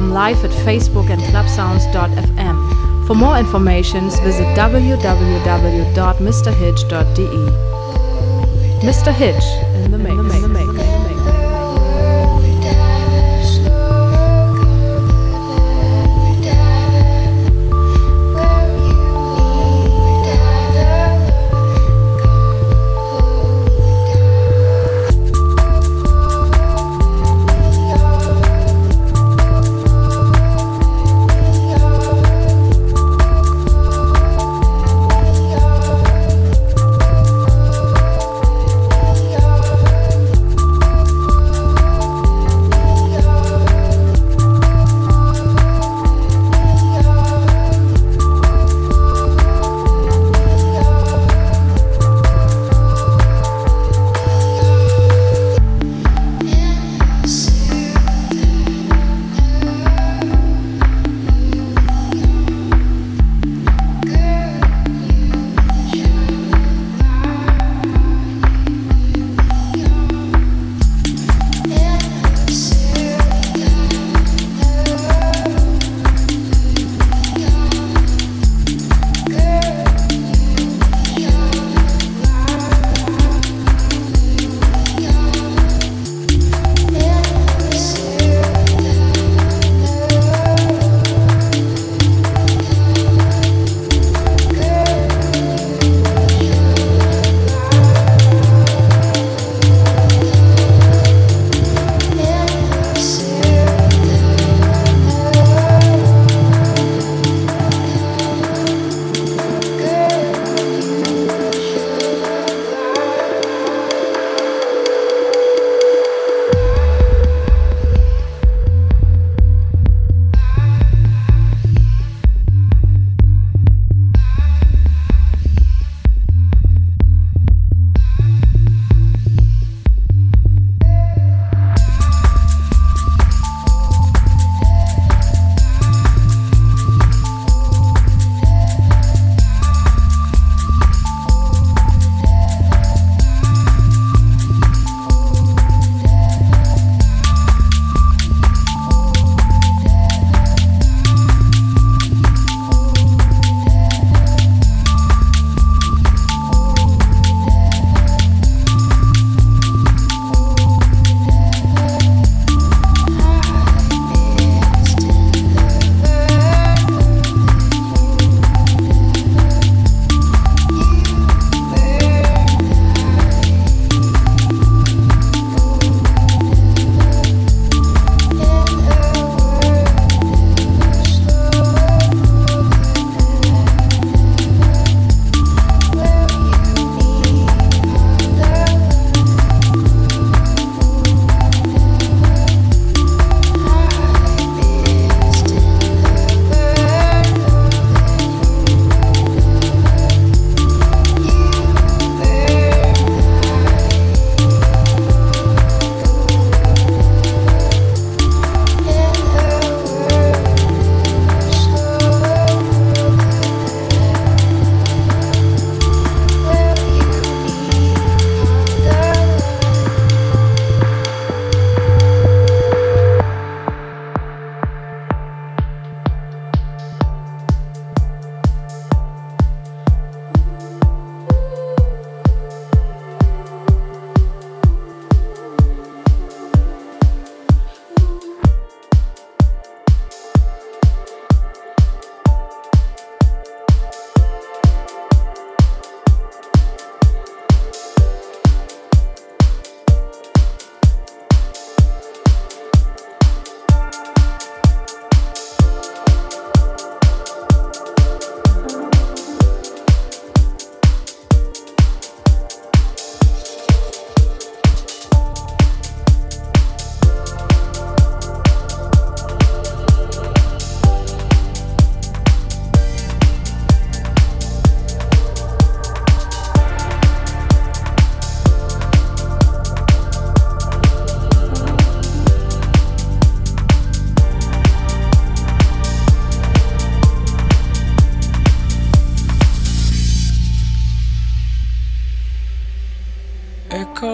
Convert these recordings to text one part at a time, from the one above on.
12 live at Facebook and clubsounds.fm. For more information, visit www.mrhitch.de. Mr. Hitch in the mix. In the mix.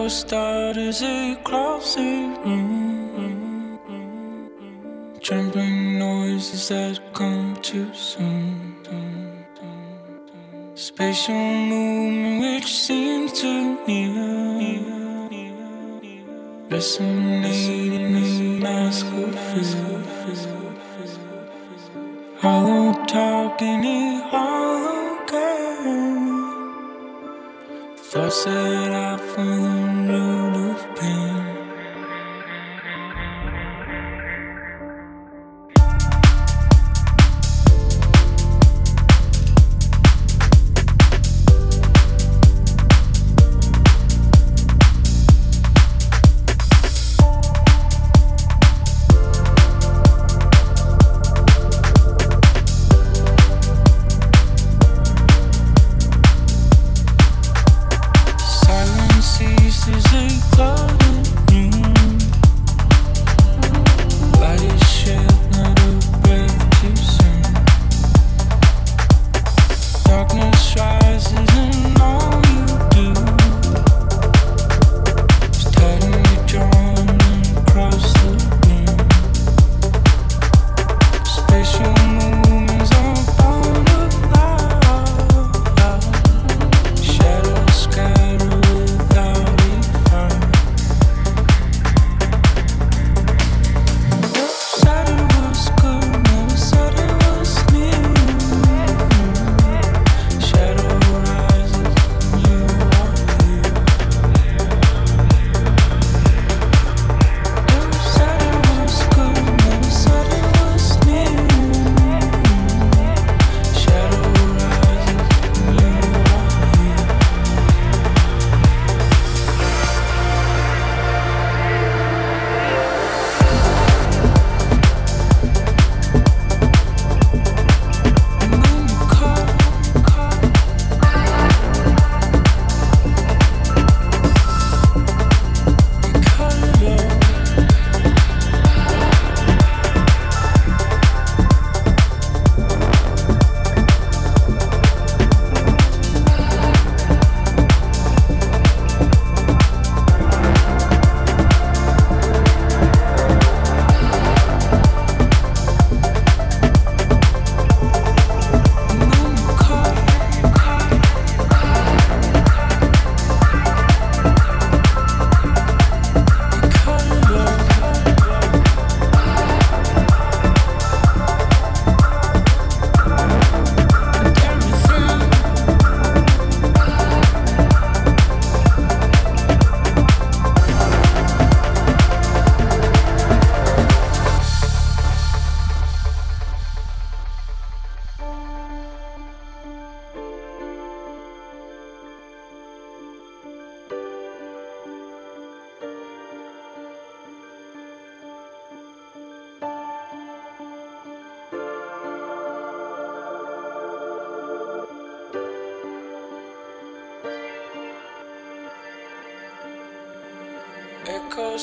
Echo starters across the room. Trembling noises that come too soon. Spatial movement which seems too near. Resonating in mask of fear. Hollow talking Thoughts that I follow road of pain.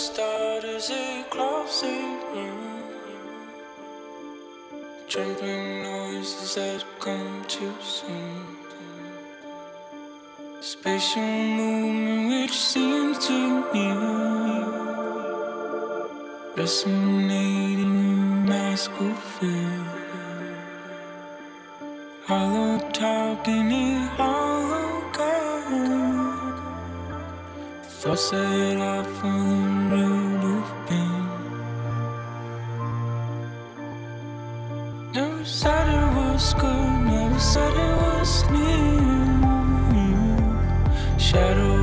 Starters across the room. Trembling noises that come too soon. Spatial movement which seems too near. Resonating in mask of fear. Hollow talking in hollow Thoughts that I the road of pain. Never said it was good, never said it was near. Shadow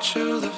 Mr.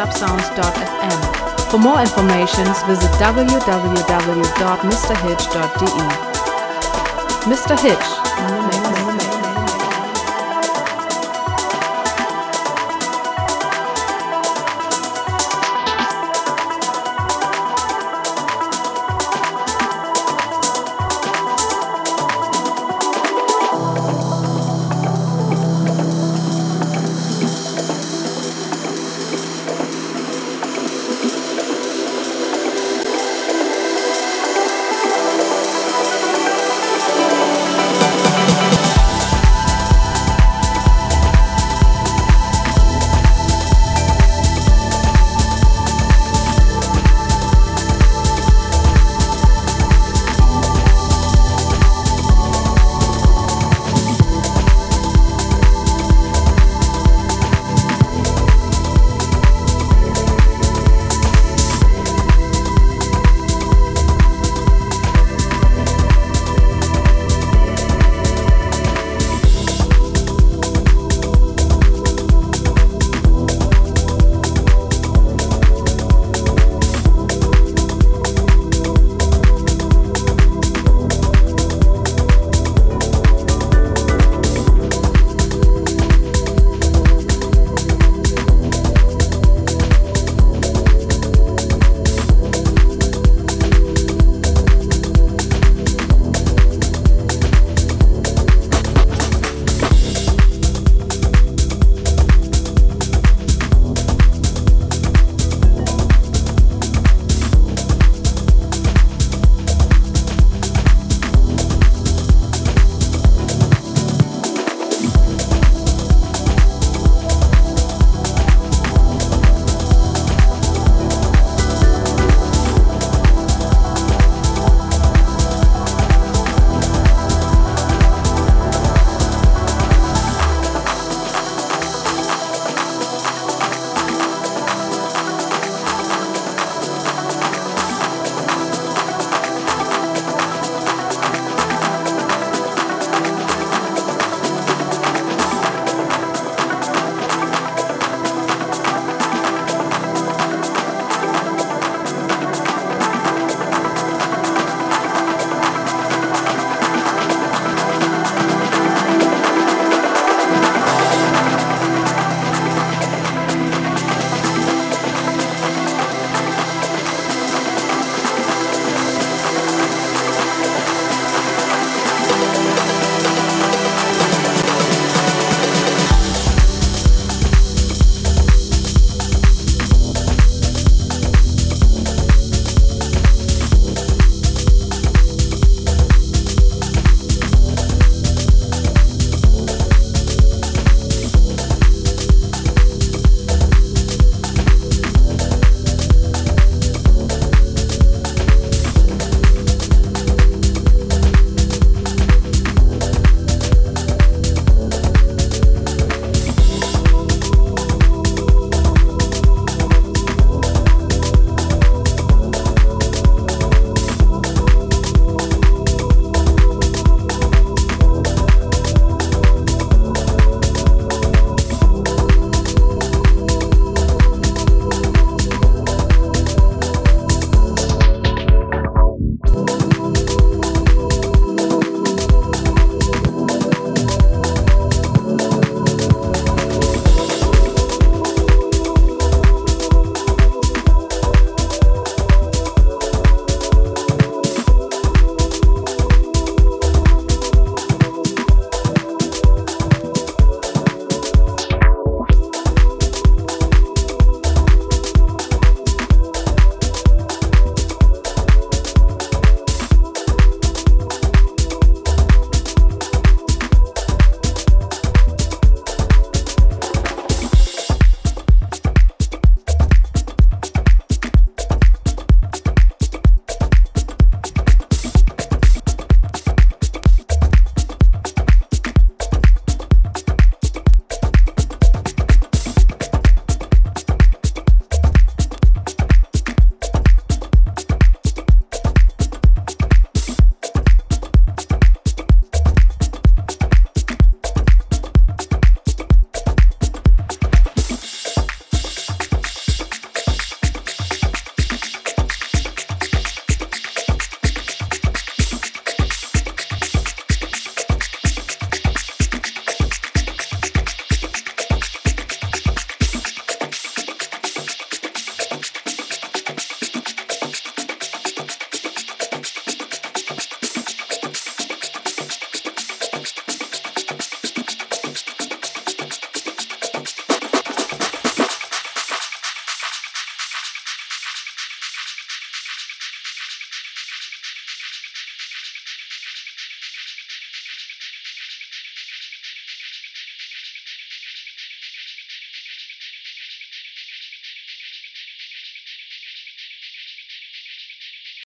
clubsounds.fm. For more information, visit www.mrhitch.de. Mr. Hitch